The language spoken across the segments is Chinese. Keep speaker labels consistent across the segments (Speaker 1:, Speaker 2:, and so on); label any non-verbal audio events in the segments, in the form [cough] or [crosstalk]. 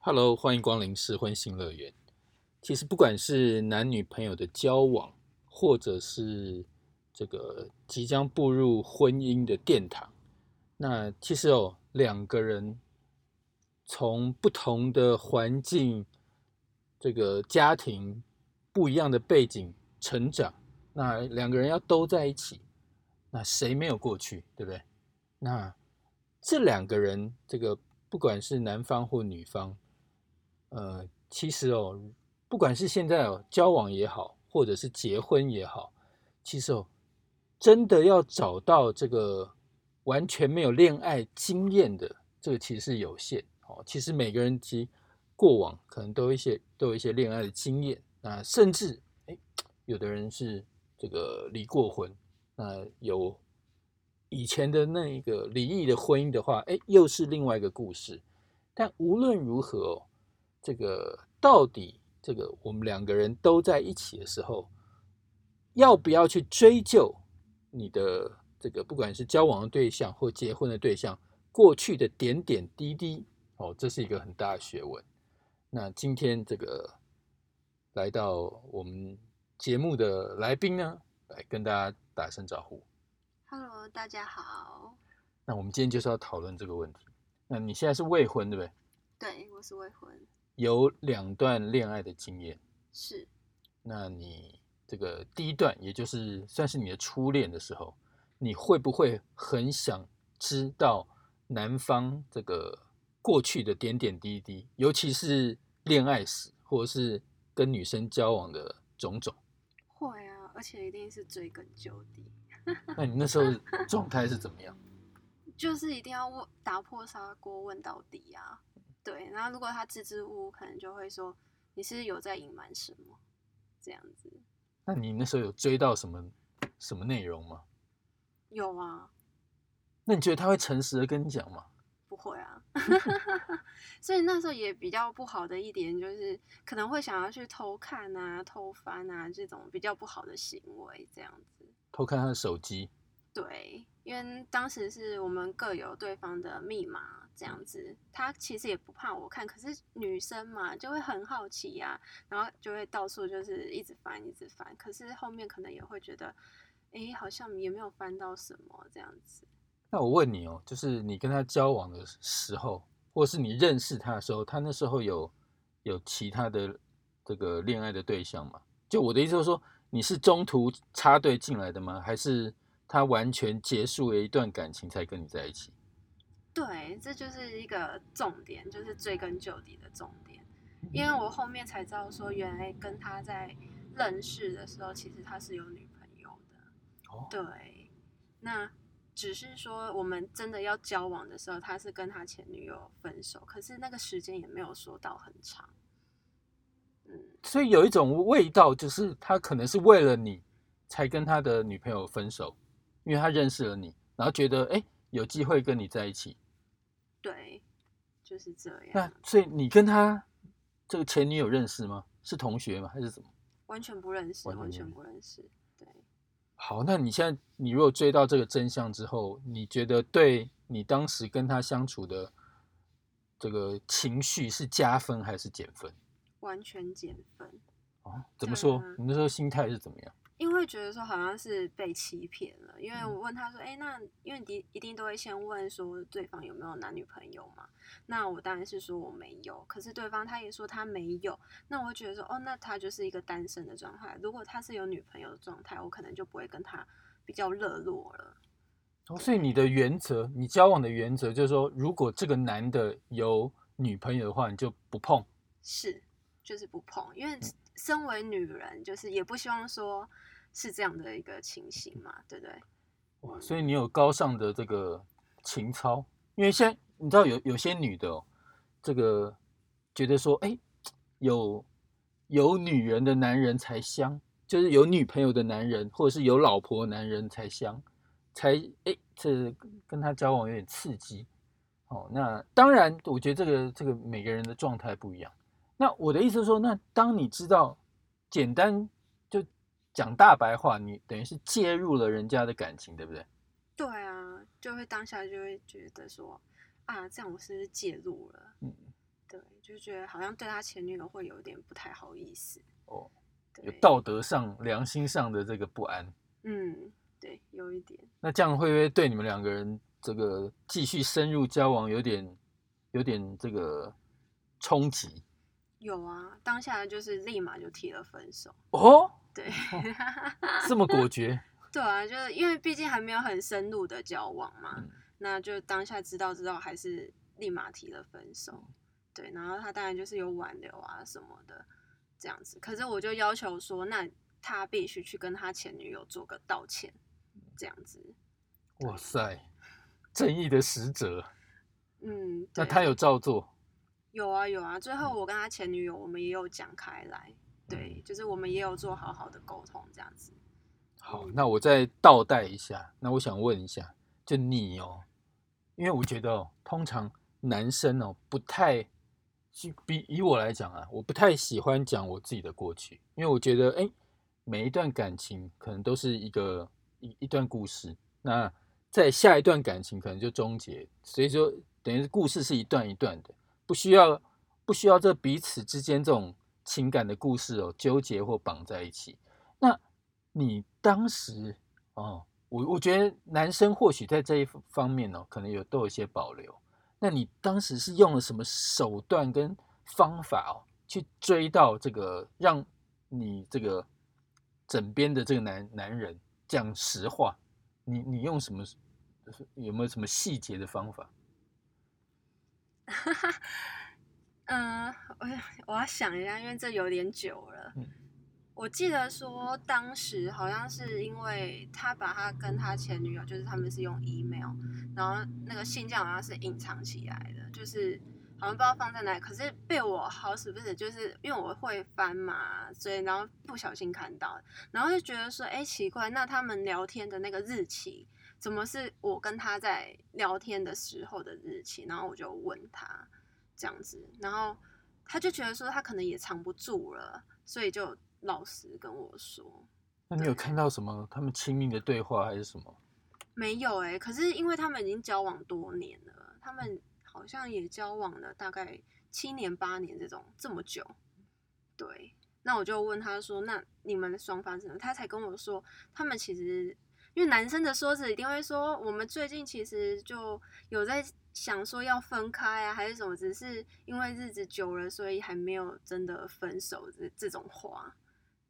Speaker 1: Hello，欢迎光临试婚新乐园。其实不管是男女朋友的交往，或者是这个即将步入婚姻的殿堂，那其实哦，两个人从不同的环境、这个家庭不一样的背景成长，那两个人要都在一起，那谁没有过去，对不对？那这两个人，这个不管是男方或女方，呃，其实哦，不管是现在哦交往也好，或者是结婚也好，其实哦，真的要找到这个完全没有恋爱经验的，这个其实是有限哦。其实每个人其过往可能都一些都有一些恋爱的经验啊，甚至哎，有的人是这个离过婚，那有以前的那一个离异的婚姻的话，哎，又是另外一个故事。但无论如何哦。这个到底，这个我们两个人都在一起的时候，要不要去追究你的这个，不管是交往的对象或结婚的对象过去的点点滴滴？哦，这是一个很大的学问。那今天这个来到我们节目的来宾呢，来跟大家打声招呼。
Speaker 2: Hello，大家好。
Speaker 1: 那我们今天就是要讨论这个问题。那你现在是未婚，对不对？
Speaker 2: 对，我是未婚。
Speaker 1: 有两段恋爱的经验，
Speaker 2: 是。
Speaker 1: 那你这个第一段，也就是算是你的初恋的时候，你会不会很想知道男方这个过去的点点滴滴，尤其是恋爱史，或者是跟女生交往的种种？
Speaker 2: 会啊，而且一定是追根究底。[laughs]
Speaker 1: 那你那时候状态是怎么样？
Speaker 2: 就是一定要问，打破砂锅问到底啊。对，然后如果他支支吾吾，可能就会说你是有在隐瞒什么这样子。
Speaker 1: 那你那时候有追到什么什么内容吗？
Speaker 2: 有啊。
Speaker 1: 那你觉得他会诚实的跟你讲吗？
Speaker 2: 不会啊。[laughs] 所以那时候也比较不好的一点就是，可能会想要去偷看啊、偷翻啊这种比较不好的行为，这样子。
Speaker 1: 偷看他的手机。
Speaker 2: 对，因为当时是我们各有对方的密码。这样子，他其实也不怕我看，可是女生嘛，就会很好奇呀，然后就会到处就是一直翻，一直翻。可是后面可能也会觉得，哎，好像也没有翻到什么这样子。
Speaker 1: 那我问你哦，就是你跟他交往的时候，或是你认识他的时候，他那时候有有其他的这个恋爱的对象吗？就我的意思就是说，你是中途插队进来的吗？还是他完全结束了一段感情才跟你在一起？
Speaker 2: 对，这就是一个重点，就是追根究底的重点。因为我后面才知道说，原来跟他在认识的时候，其实他是有女朋友的。
Speaker 1: 哦，
Speaker 2: 对，那只是说我们真的要交往的时候，他是跟他前女友分手，可是那个时间也没有说到很长。
Speaker 1: 嗯，所以有一种味道，就是他可能是为了你才跟他的女朋友分手，因为他认识了你，然后觉得哎有机会跟你在一起。
Speaker 2: 对，就是这样。
Speaker 1: 那所以你跟他这个前女友认识吗？是同学吗？还是怎么？
Speaker 2: 完全不认识，完全不认识。对。
Speaker 1: 好，那你现在你如果追到这个真相之后，你觉得对你当时跟他相处的这个情绪是加分还是减分？
Speaker 2: 完全减分。
Speaker 1: 哦，怎么说？你那时候心态是怎么样？
Speaker 2: 因为觉得说好像是被欺骗了，因为我问他说，哎，那因为你一定都会先问说对方有没有男女朋友嘛？那我当然是说我没有，可是对方他也说他没有，那我会觉得说，哦，那他就是一个单身的状态。如果他是有女朋友的状态，我可能就不会跟他比较热络了。
Speaker 1: 哦，所以你的原则，你交往的原则就是说，如果这个男的有女朋友的话，你就不碰。
Speaker 2: 是，就是不碰，因为身为女人，就是也不希望说。是这样的一个情形嘛，对不对？
Speaker 1: 哇，所以你有高尚的这个情操，因为现在你知道有有些女的哦，这个觉得说，哎，有有女人的男人才香，就是有女朋友的男人或者是有老婆男人才香，才哎，这跟他交往有点刺激。哦，那当然，我觉得这个这个每个人的状态不一样。那我的意思是说，那当你知道简单就。讲大白话，你等于是介入了人家的感情，对不对？
Speaker 2: 对啊，就会当下就会觉得说啊，这样我是不是介入了？嗯，对，就觉得好像对他前女友会有点不太好意思。
Speaker 1: 哦，有道德上、良心上的这个不安。
Speaker 2: 嗯，对，有一点。
Speaker 1: 那这样会不会对你们两个人这个继续深入交往有点有点这个冲击？
Speaker 2: 有啊，当下就是立马就提了分手。
Speaker 1: 哦，
Speaker 2: 对，[laughs]
Speaker 1: 这么果决？
Speaker 2: 对啊，就是因为毕竟还没有很深入的交往嘛，
Speaker 1: 嗯
Speaker 2: 那就当下知道知道，还是立马提了分手。对，然后他当然就是有挽留啊什么的这样子，可是我就要求说，那他必须去跟他前女友做个道歉，这样子。
Speaker 1: 哇塞，正义的使者。
Speaker 2: 嗯，
Speaker 1: 那
Speaker 2: 对
Speaker 1: 他有照做？
Speaker 2: 有啊有啊，最后我跟他前女友，我们也有讲开来，对，就是我们也有做好好的沟通，这样子。
Speaker 1: 好，那我再倒带一下。那我想问一下，就你哦，因为我觉得哦，通常男生哦不太，就比以我来讲啊，我不太喜欢讲我自己的过去，因为我觉得哎，每一段感情可能都是一个一一段故事，那在下一段感情可能就终结，所以说等于是故事是一段一段的，不需要不需要这彼此之间这种情感的故事哦纠结或绑在一起。那你当时哦，我我觉得男生或许在这一方面哦，可能有都有一些保留。那你当时是用了什么手段跟方法哦，去追到这个让你这个枕边的这个男男人讲实话？你你用什么？有没有什么细节的方法？
Speaker 2: 嗯，[laughs] 我我要想一下，因为这有点久了。
Speaker 1: 嗯
Speaker 2: 我记得说当时好像是因为他把他跟他前女友，就是他们是用 email，然后那个信件好像是隐藏起来的，就是好像不知道放在哪里，可是被我好死不死，就是因为我会翻嘛，所以然后不小心看到，然后就觉得说，哎，奇怪，那他们聊天的那个日期。怎么是我跟他在聊天的时候的日期？然后我就问他这样子，然后他就觉得说他可能也藏不住了，所以就老实跟我说
Speaker 1: 那你有看到什么他们亲密的对话还是什么？
Speaker 2: 没有哎、可是因为他们已经交往多年了，他们好像也交往了大概七年八年这种这么久，对。那我就问他说：“那你们双方怎么？”他才跟我说，他们其实因为男生的说辞一定会说，我们最近其实就有在想说要分开啊，还是什么，只是因为日子久了，所以还没有真的分手这这种话。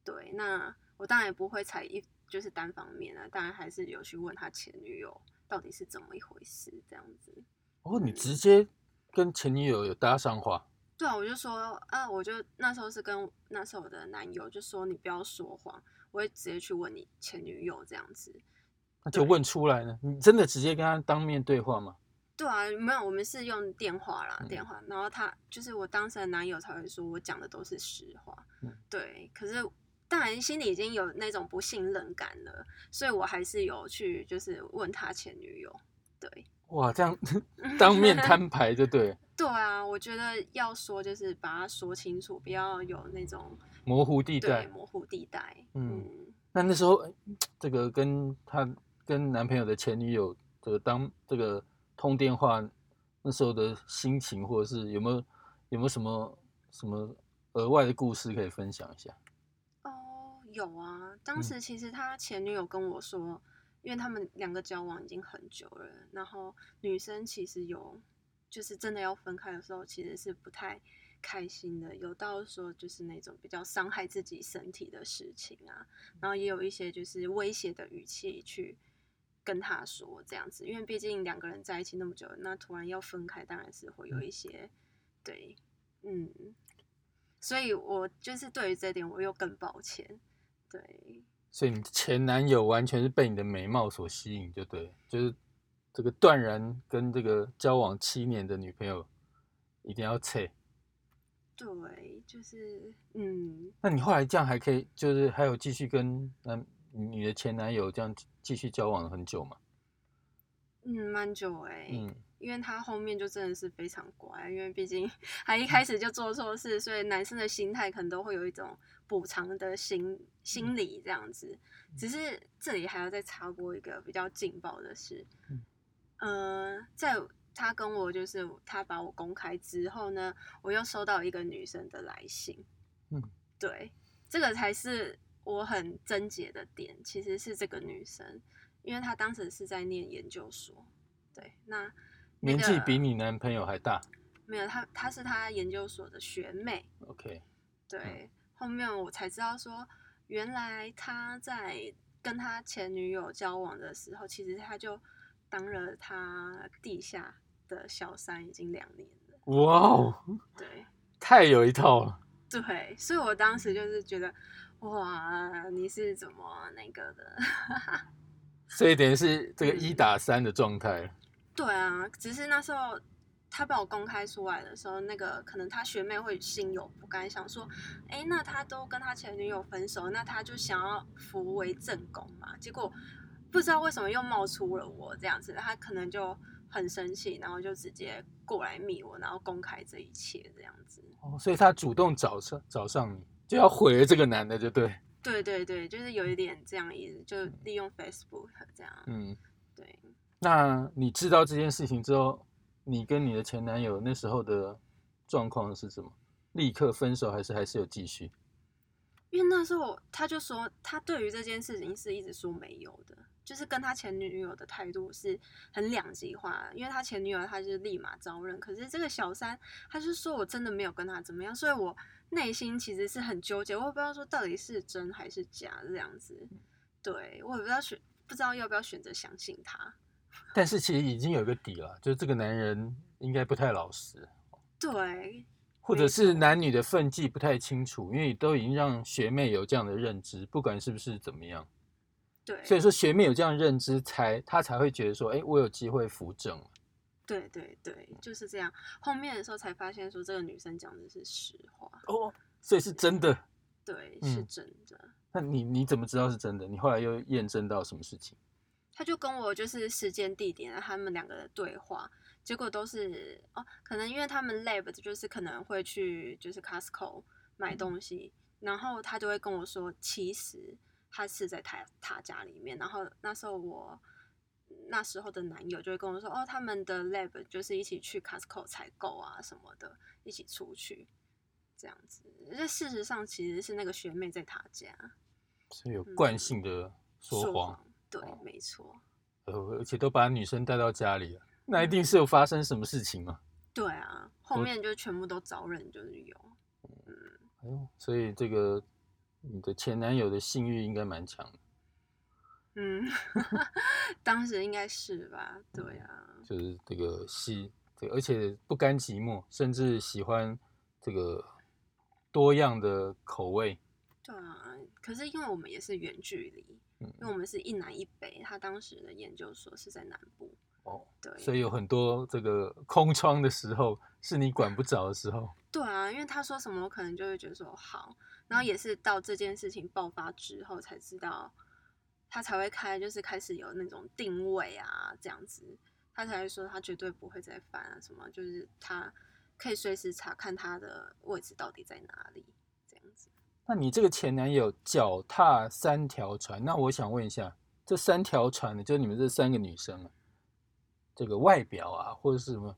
Speaker 2: 对，那我当然也不会采一就是单方面啊，当然还是有去问他前女友到底是怎么一回事，这样子。
Speaker 1: 哦，你直接跟前女友有搭上话？
Speaker 2: 对啊，我就说，啊，我就那时候是跟那时候我的男友就说，你不要说谎，我会直接去问你前女友这样子。对
Speaker 1: 那就问出来了。你真的直接跟他当面对话吗？
Speaker 2: 对啊，没有，我们是用电话啦，
Speaker 1: 嗯
Speaker 2: 电话。然后他就是我当时的男友才会说我讲的都是实话，
Speaker 1: 嗯
Speaker 2: 对。可是当然心里已经有那种不信任感了，所以我还是有去就是问他前女友，对。
Speaker 1: 哇，这样 [laughs] 当面摊牌就对，
Speaker 2: 对啊，我觉得要说就是把它说清楚，不要有那种
Speaker 1: 模糊地
Speaker 2: 对
Speaker 1: 带。
Speaker 2: 模糊地带。
Speaker 1: 嗯
Speaker 2: 嗯，
Speaker 1: 那那时候呃这个跟她跟男朋友的前女友这个当这个通电话那时候的心情，或者是有没有有没有什么什么额外的故事可以分享一下？
Speaker 2: 哦，有啊，当
Speaker 1: 嗯
Speaker 2: 时其实他前女友跟我说，因为他们两个交往已经很久了，然后女生其实有就是真的要分开的时候，其实是不太开心的，有到说就是那种比较伤害自己身体的事情啊，然后也有一些就是威胁的语气去跟他说这样子，因为毕竟两个人在一起那么久，那突然要分开，当然是会有一些对，嗯，所以我就是对于这点我又更抱歉，对，
Speaker 1: 所以你前男友完全是被你的美貌所吸引，就对，就是这个断然跟这个交往七年的女朋友一定要切。
Speaker 2: 对，就是嗯，
Speaker 1: 那你后来这样还可以，就是还有继续跟男你的前男友这样继续交往了很久吗？
Speaker 2: 嗯，蛮久哎、
Speaker 1: 嗯，
Speaker 2: 因为他后面就真的是非常乖，因为毕竟他一开始就做错事，所以男生的心态可能都会有一种补偿的心心理这样子。只是这里还要再插播一个比较劲爆的事，
Speaker 1: 嗯
Speaker 2: 呃，在他跟我就是他把我公开之后呢，我又收到一个女生的来信，
Speaker 1: 嗯，
Speaker 2: 对，这个才是我很症结的点，其实是这个女生，因为她当时是在念研究所，对，那、那
Speaker 1: 年纪比你男朋友还大。
Speaker 2: 没有，她她是她研究所的学妹
Speaker 1: ，OK，
Speaker 2: 对，后面我才知道说，原来他在跟他前女友交往的时候，其实他就当了他地下的小三已经两年了。
Speaker 1: 哇哦，
Speaker 2: 对
Speaker 1: 太有一套了。
Speaker 2: 对，所以我当时就是觉得，哇，你是怎么那个的？[laughs]
Speaker 1: 所以等于是这个
Speaker 2: 嗯
Speaker 1: 一打三的状态了。
Speaker 2: 对啊，只是那时候他把我公开出来的时候，那个可能他学妹会心有不甘，想说，哎，那他都跟他前女友分手，那他就想要扶为正宫嘛。结果不知道为什么又冒出了我这样子，他可能就很生气，然后就直接过来密我，然后公开这一切这样子。
Speaker 1: 哦，所以他主动找上找上你，就要毁了这个男的，就对。
Speaker 2: 对对对，就是有一点这样意思，就利用 Facebook 这样。
Speaker 1: 嗯，
Speaker 2: 对，
Speaker 1: 那你知道这件事情之后，你跟你的前男友那时候的状况是什么？立刻分手，还是还是有继续？
Speaker 2: 因为那时候他就说，他对于这件事情是一直说没有的，就是跟他前女友的态度是很两极化。因为他前女友他就是立马招认，可是这个小三他就说我真的没有跟他怎么样，所以我内心其实是很纠结，我也不知道说到底是真还是假这样子。对我也不知道选不知道要不要选择相信他。
Speaker 1: 但是其实已经有一个底了，就是这个男人应该不太老实，
Speaker 2: 对
Speaker 1: 或者是男女的分际不太清楚，因为都已经让学妹有这样的认知，不管是不是怎么样，
Speaker 2: 对，
Speaker 1: 所以说学妹有这样认知才，她才会觉得说，哎，我有机会扶正。
Speaker 2: 对对对，就是这样。后面的时候才发现说这个女生讲的是实话，
Speaker 1: 哦，所以是真的。
Speaker 2: 对，
Speaker 1: 嗯
Speaker 2: 是真的。
Speaker 1: 那你你怎么知道是真的？你后来又验证到什么事情？
Speaker 2: 他就跟我就是时间地点，他们两个的对话，结果都是哦，可能因为他们 lab 就是可能会去就是 Costco 买东西，然后他就会跟我说，其实他是在他他家里面，然后那时候我那时候的男友就会跟我说，哦，他们的 lab 就是一起去 Costco 采购啊什么的，一起出去这样子。这事实上其实是那个学妹在他家
Speaker 1: 所以有惯性的说
Speaker 2: 说
Speaker 1: 谎，
Speaker 2: 对
Speaker 1: 哦，
Speaker 2: 没错。
Speaker 1: 呃，而且都把女生带到家里了，那一定是有发生什么事情嘛？[laughs]
Speaker 2: 对啊，后面就全部都招认，就是有。
Speaker 1: 嗯哎呦，所以这个你的前男友的性欲应该蛮强的，
Speaker 2: 嗯，[laughs] 当时应该是吧？对啊，
Speaker 1: 就是这个喜，这个而且不甘寂寞，甚至喜欢这个多样的口味。
Speaker 2: 对啊。可是因为我们也是远距离，
Speaker 1: 嗯
Speaker 2: 因为我们是一南一北，他当时的研究所是在南部。
Speaker 1: 哦，
Speaker 2: 对，
Speaker 1: 所以有很多这个空窗的时候，是你管不着的时候。
Speaker 2: 对啊，因为他说什么，我可能就会觉得说好，然后也是到这件事情爆发之后才知道，他才会开，就是开始有那种定位啊，这样子，他才会说他绝对不会再犯啊，什么就是他可以随时查看他的位置到底在哪里，这样子。
Speaker 1: 那你这个前男友脚踏三条船，那我想问一下，这三条船呢，就是你们这三个女生啊，这个外表啊，或者是什么，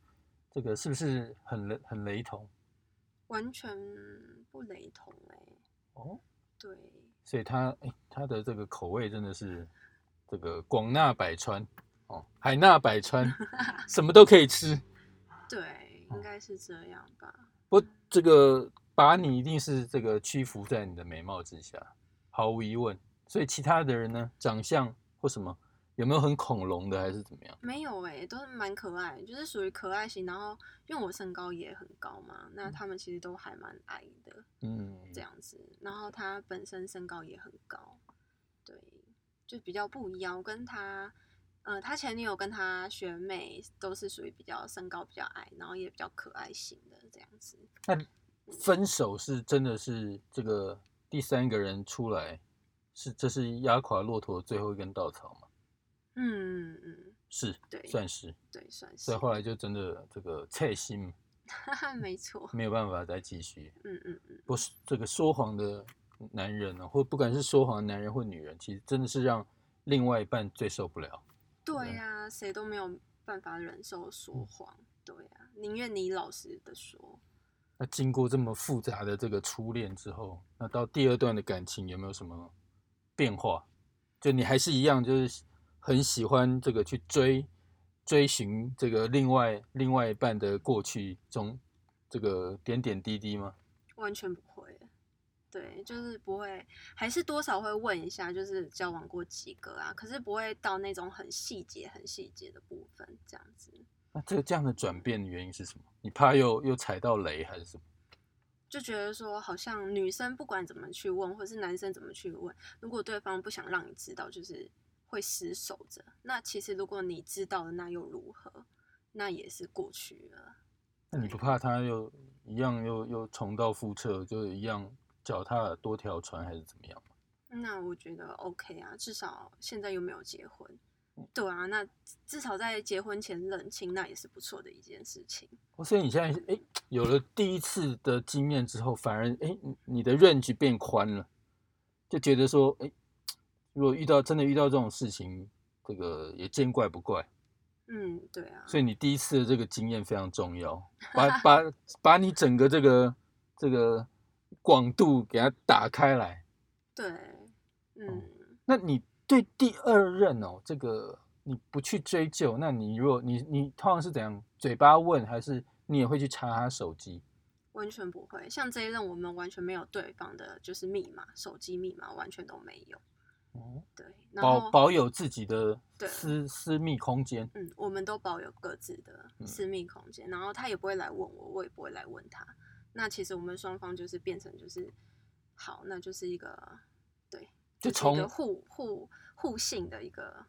Speaker 1: 这个是不是很雷很雷同？
Speaker 2: 完全不雷同哎、
Speaker 1: 哦，
Speaker 2: 对
Speaker 1: 所以他哎，他的这个口味真的是这个广纳百川哦，海纳百川，[laughs] 什么都可以吃。
Speaker 2: 对，应该是这样吧。
Speaker 1: 不，这个把你一定是这个屈服在你的美貌之下，毫无疑问。所以其他的人呢，长相或什么有没有很恐龙的，还是怎么样？
Speaker 2: 没有哎、都是蛮可爱，就是属于可爱型。然后因为我身高也很高嘛，那他们其实都还蛮矮的
Speaker 1: 嗯，
Speaker 2: 这样子。然后他本身身高也很高，对，就比较不一样。我跟他，呃，他前女友跟他学妹都是属于比较身高比较矮，然后也比较可爱型的这样子。
Speaker 1: 那分手是真的是这个第三个人出来，是这是压垮骆驼的最后一根稻草吗？
Speaker 2: 嗯嗯嗯，
Speaker 1: 是，
Speaker 2: 对
Speaker 1: 算是。
Speaker 2: 对，算是
Speaker 1: 所以。后来就真的这个菜心 [laughs]
Speaker 2: 没错。
Speaker 1: 没有办法再继续。
Speaker 2: 嗯嗯嗯，
Speaker 1: 不是这个说谎的男人呢、或不管是说谎的男人或女人，其实真的是让另外一半最受不了。
Speaker 2: 对呀、谁都没有办法忍受说谎。对啊，宁愿你老实的说。
Speaker 1: 那经过这么复杂的这个初恋之后，那到第二段的感情有没有什么变化？就你还是一样，就是很喜欢这个去追追寻这个另外另外一半的过去中这个点点滴滴吗？
Speaker 2: 完全不会。对，就是不会，还是多少会问一下，就是交往过几个啊？可是不会到那种很细节、很细节的部分这样子。
Speaker 1: 那这个这样的转变的原因是什么？你怕又又踩到雷还是什么？
Speaker 2: 就觉得说，好像女生不管怎么去问，或是男生怎么去问，如果对方不想让你知道，就是会死守着。那其实如果你知道了，那又如何？那也是过去了。
Speaker 1: 那你不怕他又一样又又重蹈覆辙，就一样？脚踏多条船还是怎么样？
Speaker 2: 那我觉得 OK 啊，至少现在又没有结婚，对啊，那至少在结婚前冷清，那也是不错的一件事情。
Speaker 1: 所以你现在哎有了第一次的经验之后，反而哎你的认知变宽了，就觉得说哎，如果遇到真的遇到这种事情，这个也见怪不怪。
Speaker 2: 嗯，对啊。
Speaker 1: 所以你第一次的这个经验非常重要，把把 [laughs] 把你整个这个这个。广度给它打开来，
Speaker 2: 对，嗯，
Speaker 1: 那你对第二任哦，这个你不去追究，那你如果你你通常是怎样？嘴巴问，还是你也会去查他手机？
Speaker 2: 完全不会，像这一任，我们完全没有对方的，就是密码，手机密码完全都没有。哦，对，
Speaker 1: 保保有自己的私私密空间。
Speaker 2: 嗯，我们都保有各自的私密空间，然后他也不会来问我，我也不会来问他。那其实我们双方就是变成就是好，那就是一个对，
Speaker 1: 就从
Speaker 2: 互互互信的一个，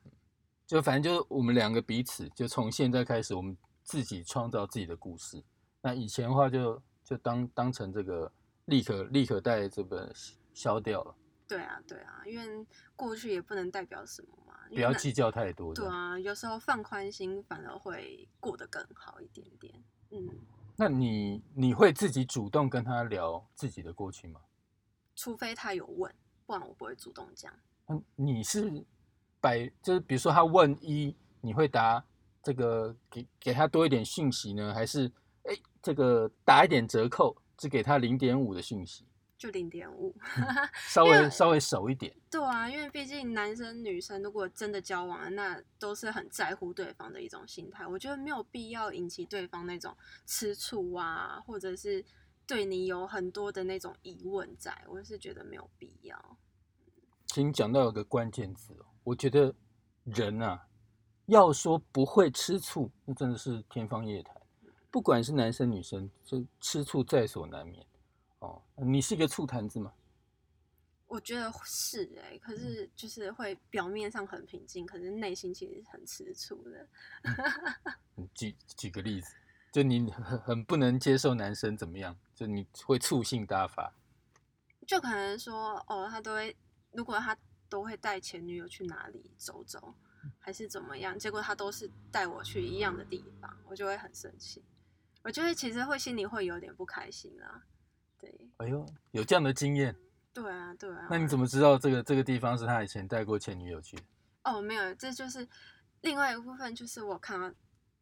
Speaker 1: 就反正就是我们两个彼此，就从现在开始，我们自己创造自己的故事。那以前的话，就就当当成这个立刻立刻带这本消掉了。
Speaker 2: 对啊，对啊，因为过去也不能代表什么嘛，
Speaker 1: 不要计较太多。
Speaker 2: 对啊，有时候放宽心反而会过得更好一点点。嗯。
Speaker 1: 那你你会自己主动跟他聊自己的过去吗？
Speaker 2: 除非他有问，不然我不会主动讲。
Speaker 1: 嗯，你是百就是比如说他问一，你会答这个给给他多一点讯息呢，还是哎这个打一点折扣，只给他零点五的讯息？
Speaker 2: 就零点五，[laughs]
Speaker 1: 稍微稍微熟一点。
Speaker 2: 对啊，因为毕竟男生女生如果真的交往，那都是很在乎对方的一种心态。我觉得没有必要引起对方那种吃醋啊，或者是对你有很多的那种疑问，在我是觉得没有必要。
Speaker 1: 请讲到一个关键字哦，我觉得人啊，要说不会吃醋，那真的是天方夜谭。不管是男生女生，就吃醋在所难免。哦，你是一个醋坛子吗？
Speaker 2: 我觉得是哎，可是就是会表面上很平静，可是内心其实很吃醋的。[laughs]
Speaker 1: 举举个例子，就你很很不能接受男生怎么样，就你会醋性大发。
Speaker 2: 就可能说哦，他都会，如果他都会带前女友去哪里走走，还是怎么样，结果他都是带我去一样的地方，我就会很生气。我就会其实会心里会有点不开心啊。对，
Speaker 1: 哎呦，有这样的经验？
Speaker 2: 对啊，对啊。
Speaker 1: 那你怎么知道这个这个地方是他以前带过前女友去？
Speaker 2: 哦，没有，这就是另外一个部分，就是我看到，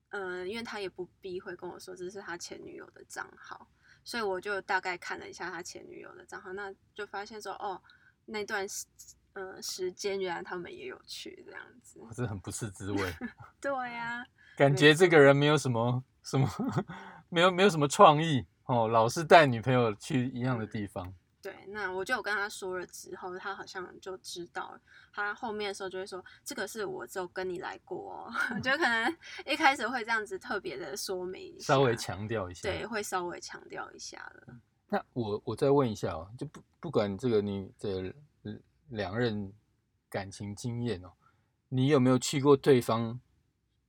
Speaker 2: 嗯，因为他也不避讳跟我说这是他前女友的账号，所以我就大概看了一下他前女友的账号，那就发现说，哦，那段时，嗯，时间原来他们也有去这样子，
Speaker 1: 我是很不是滋味。[laughs]
Speaker 2: 对呀，
Speaker 1: 感觉这个人没有什么什么，[laughs] 没有没有什么创意。哦，老是带女朋友去一样的地方。
Speaker 2: 对，那我就有跟他说了之后，他好像就知道了。他后面的时候就会说：“这个是我只有跟你来过哦。[laughs] ”就可能一开始会这样子特别的说明，
Speaker 1: 稍微强调一下。
Speaker 2: 对，会稍微强调一下了。
Speaker 1: 那我我再问一下哦，就不不管这个你的两任感情经验哦，你有没有去过对方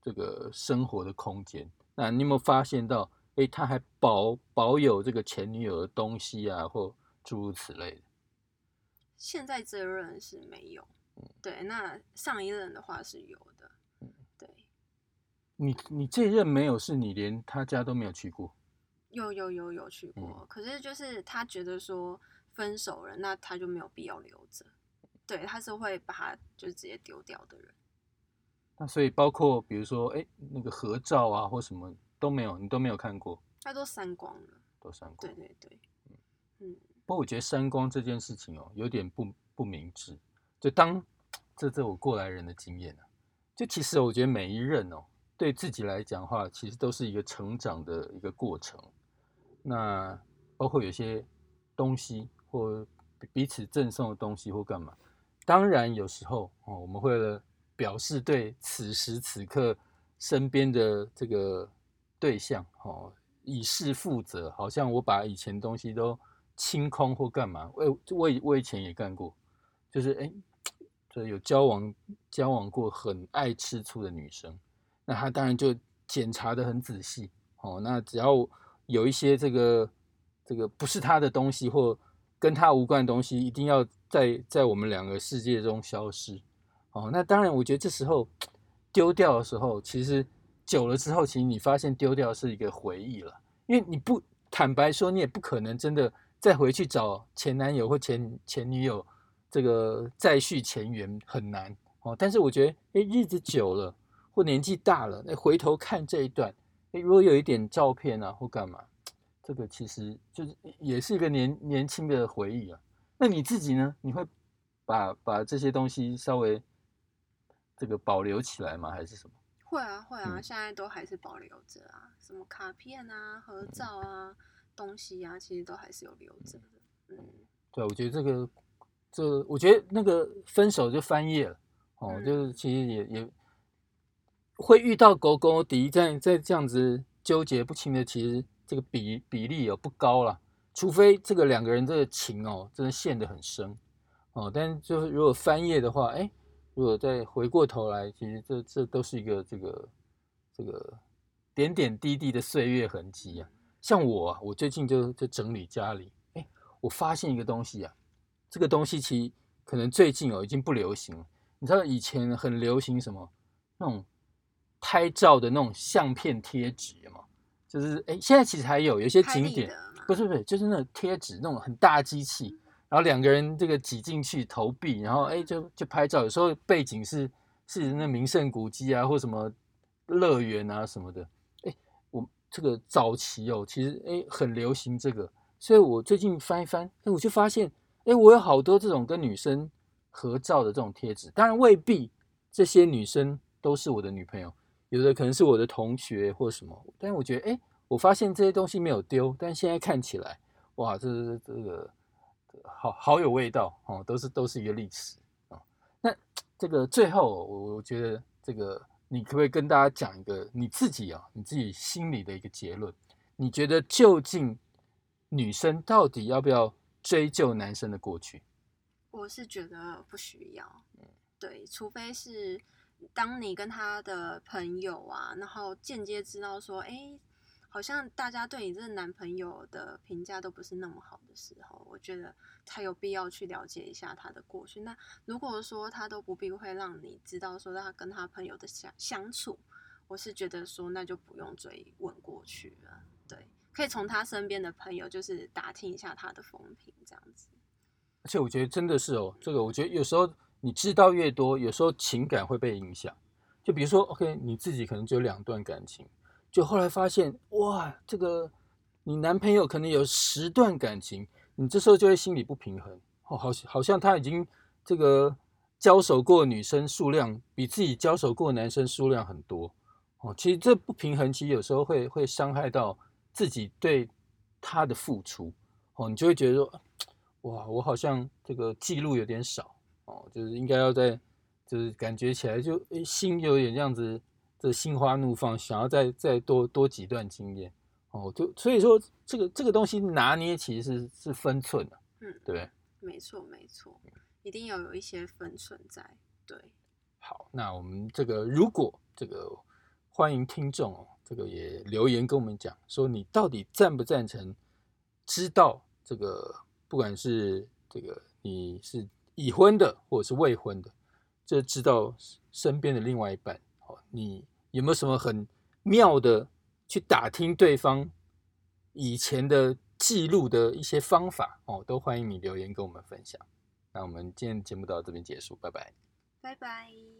Speaker 1: 这个生活的空间？那你有没有发现到？哎，他还保保有这个前女友的东西啊，或诸如此类的。
Speaker 2: 现在这任是没有，对。那上一任的话是有的，对。
Speaker 1: 你你这任没有，是你连他家都没有去过？
Speaker 2: 有有有有去过，可是就是他觉得说分手了，那他就没有必要留着。对，他是会把他就直接丢掉的人。
Speaker 1: 那所以包括比如说，哎，那个合照啊或什么都没有，你都没有看过，
Speaker 2: 他都删光了。
Speaker 1: 都删光。
Speaker 2: 对对对，嗯嗯，
Speaker 1: 不过我觉得删光这件事情哦，有点不不明智。就当这这我过来人的经验啊，就其实我觉得每一任哦，对自己来讲的话，其实都是一个成长的一个过程。那包括有些东西或彼此赠送的东西或干嘛，当然有时候哦，我们会了表示对此时此刻身边的这个对象哦。以示负责，好像我把以前东西都清空或干嘛？我我我以前也干过，就是哎，这有交往交往过很爱吃醋的女生，那她当然就检查的很仔细哦。那只要有一些这个这个不是她的东西或跟她无关的东西，一定要在在我们两个世界中消失哦。那当然，我觉得这时候丢掉的时候，其实。久了之后，其实你发现丢掉是一个回忆了，因为你不坦白说，你也不可能真的再回去找前男友或前前女友，这个再续前缘很难哦。但是我觉得，哎，日子久了或年纪大了，哎，回头看这一段，哎，如果有一点照片啊或干嘛，这个其实就是也是一个年年轻的回忆啊。那你自己呢？你会把把这些东西稍微这个保留起来吗？还是什么？
Speaker 2: 会啊会啊，现在都还是保留着啊，什么卡片啊、合照啊、东西啊，其实都还是有留着的。嗯，
Speaker 1: 对，我觉得这个，这我觉得那个分手就翻页了哦，就是其实也也会遇到狗狗敌在在这样子纠结不清的，其实这个比比例也不高了，除非这个两个人这个情哦真的陷得很深哦，但就是如果翻页的话，哎。如果再回过头来，其实这这都是一个这个这个点点滴滴的岁月痕迹啊。像我，啊，我最近就就整理家里，哎，我发现一个东西啊，这个东西其实可能最近哦已经不流行了。你知道以前很流行什么那种拍照的那种相片贴纸吗？就是哎，现在其实还有有些景点，不是不是，就是那种贴纸那种很大机器。然后两个人这个挤进去投币，然后哎就就拍照，有时候背景是是那名胜古迹啊，或什么乐园啊什么的。哎，我这个早期哦，其实哎很流行这个，所以我最近翻一翻，哎我就发现，哎我有好多这种跟女生合照的这种贴纸，当然未必这些女生都是我的女朋友，有的可能是我的同学或什么。但是我觉得，哎，我发现这些东西没有丢，但现在看起来，哇，这是这个。好好有味道哦，都是都是一个历史啊。那这个最后，我我觉得这个，你可不可以跟大家讲一个你自己啊，你自己心里的一个结论？你觉得究竟女生到底要不要追究男生的过去？
Speaker 2: 我是觉得不需要，对，除非是当你跟他的朋友啊，然后间接知道说，哎。好像大家对你这个男朋友的评价都不是那么好的时候，我觉得才有必要去了解一下他的过去。那如果说他都不必会让你知道说他跟他朋友的相相处，我是觉得说那就不用追问过去了。对，可以从他身边的朋友就是打听一下他的风评这样子。
Speaker 1: 而且我觉得真的是哦，这个我觉得有时候你知道越多，有时候情感会被影响。就比如说，OK，你自己可能只有两段感情。就后来发现，哇，这个你男朋友可能有十段感情，你这时候就会心里不平衡哦，好好像他已经这个交手过女生数量比自己交手过男生数量很多哦。其实这不平衡，其实有时候会会伤害到自己对他的付出哦，你就会觉得说，哇，我好像这个记录有点少哦，就是应该要在，就是感觉起来就心有点这样子。这心花怒放，想要再再多多几段经验哦，就所以说这个这个东西拿捏其实是是分寸的，嗯，对，
Speaker 2: 没错没错，一定要有一些分寸在，对。
Speaker 1: 好，那我们这个如果这个欢迎听众哦，这个也留言跟我们讲，说你到底赞不赞成？知道这个不管是这个你是已婚的或者是未婚的，这知道身边的另外一半。你有没有什么很妙的去打听对方以前的记录的一些方法哦？都欢迎你留言跟我们分享。那我们今天节目到这边结束，拜拜，
Speaker 2: 拜拜。